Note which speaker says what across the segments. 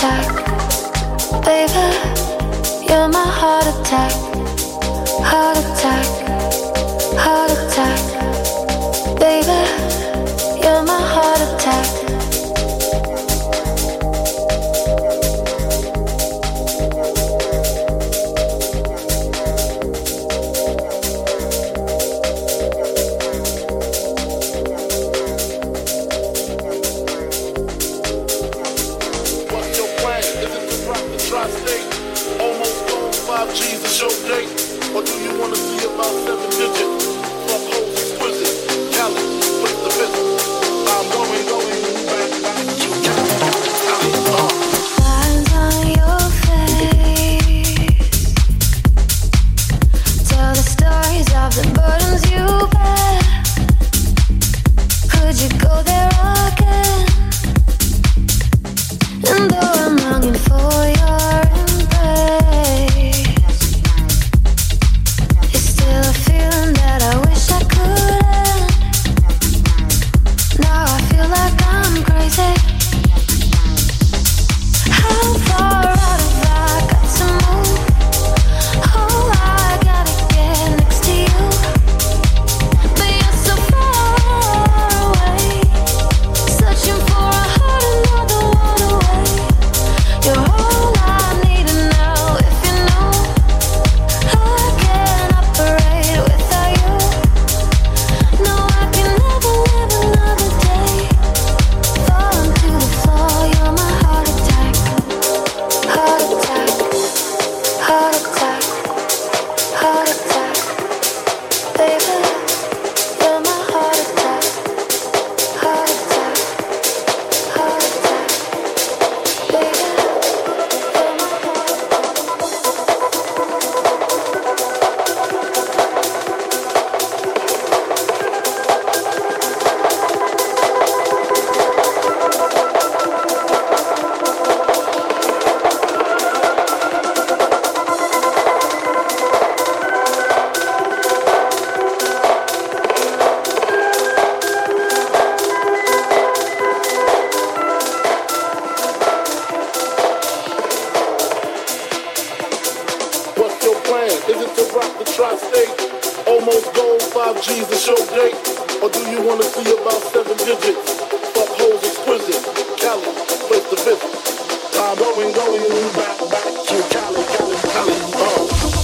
Speaker 1: Sound Radio.
Speaker 2: Almost gone, five G's a show to show date? Or do you wanna see about seven digits? Fuck hoes exquisite. Cali, place to visit. I'm going, going back, back to Cali, Cali, Cali. Uh.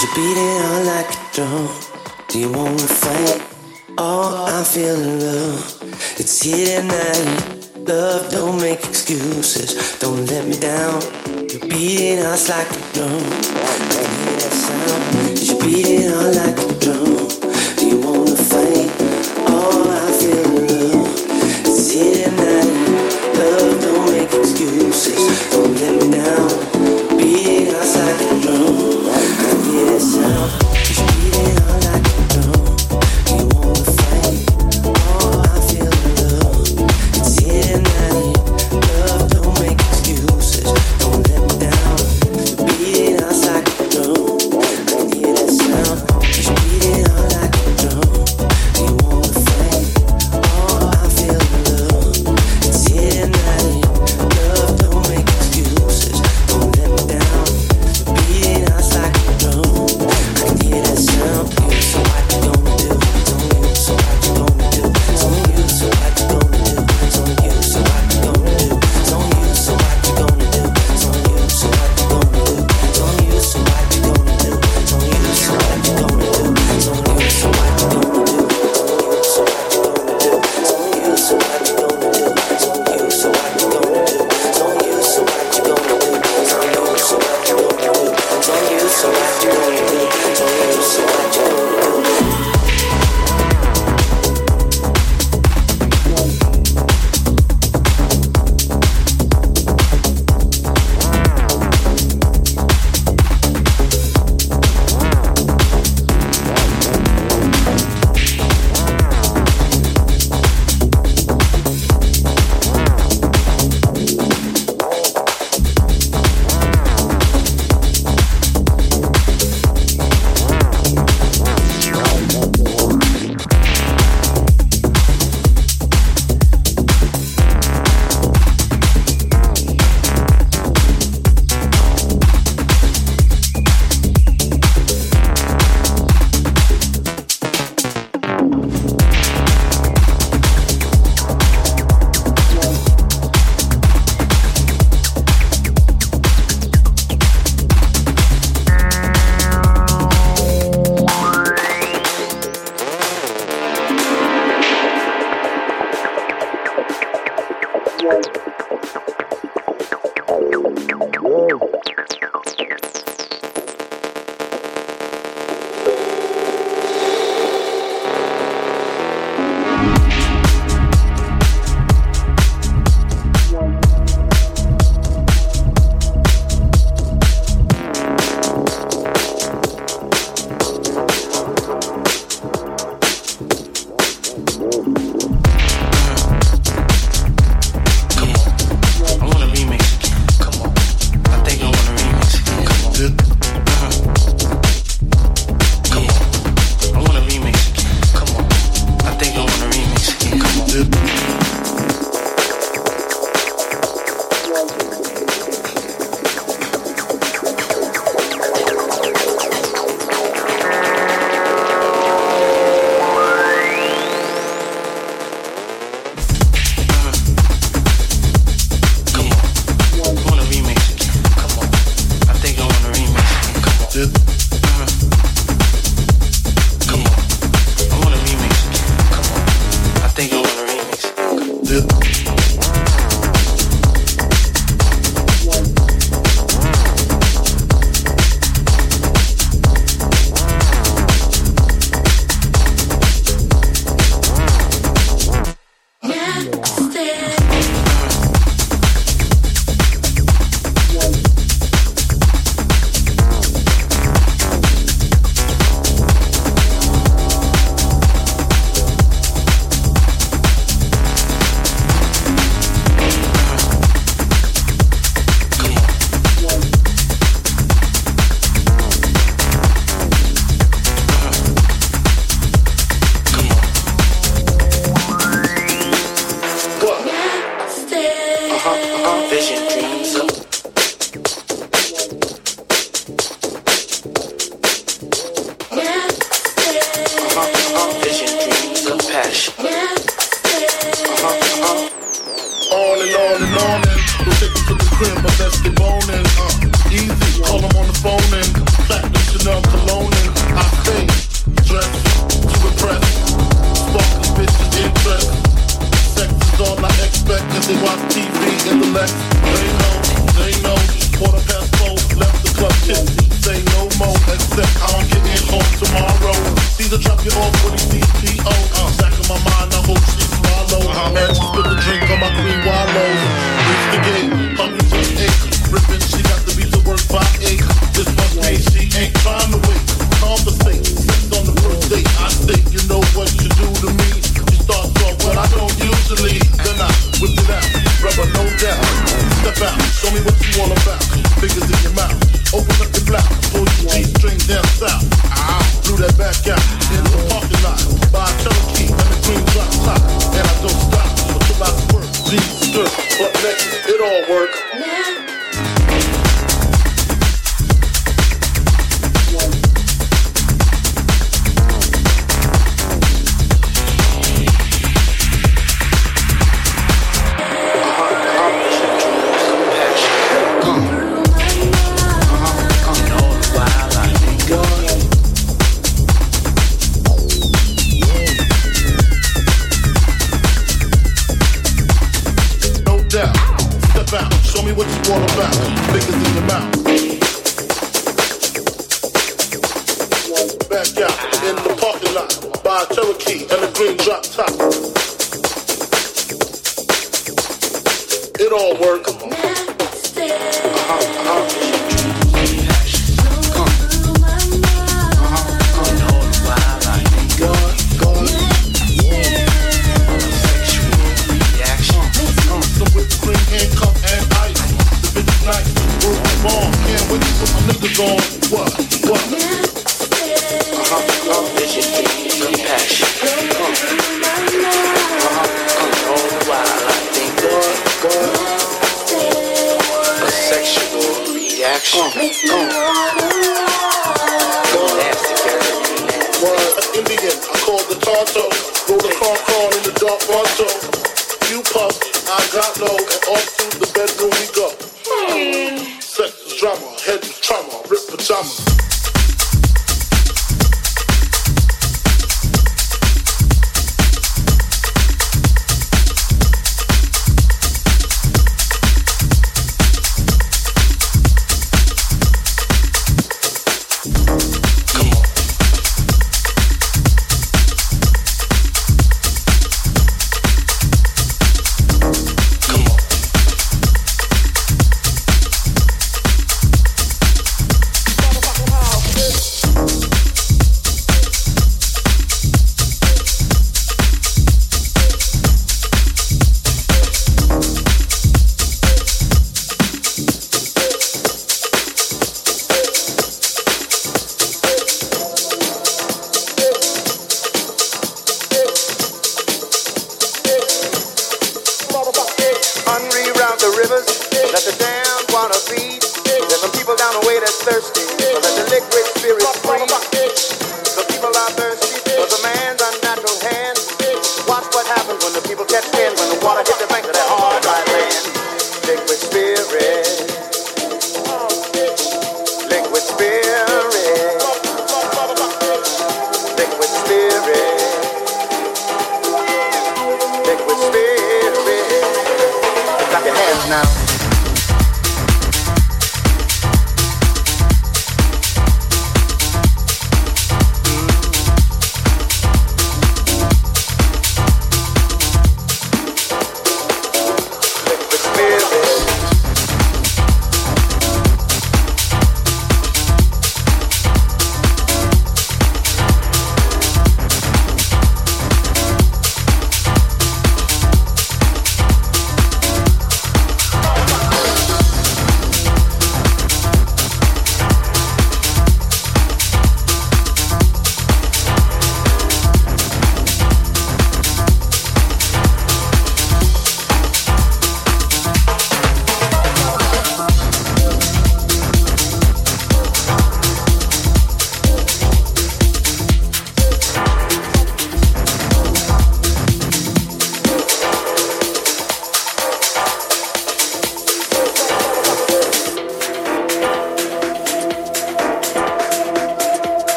Speaker 2: Cause you're beating all
Speaker 3: like a
Speaker 2: drum. Do you
Speaker 4: wanna fight? Oh, I'm feeling love. It's here tonight. Love, don't make excuses. Don't let me down. You're beating us like a drum. I hear that sound? Cause you're beating us
Speaker 5: like a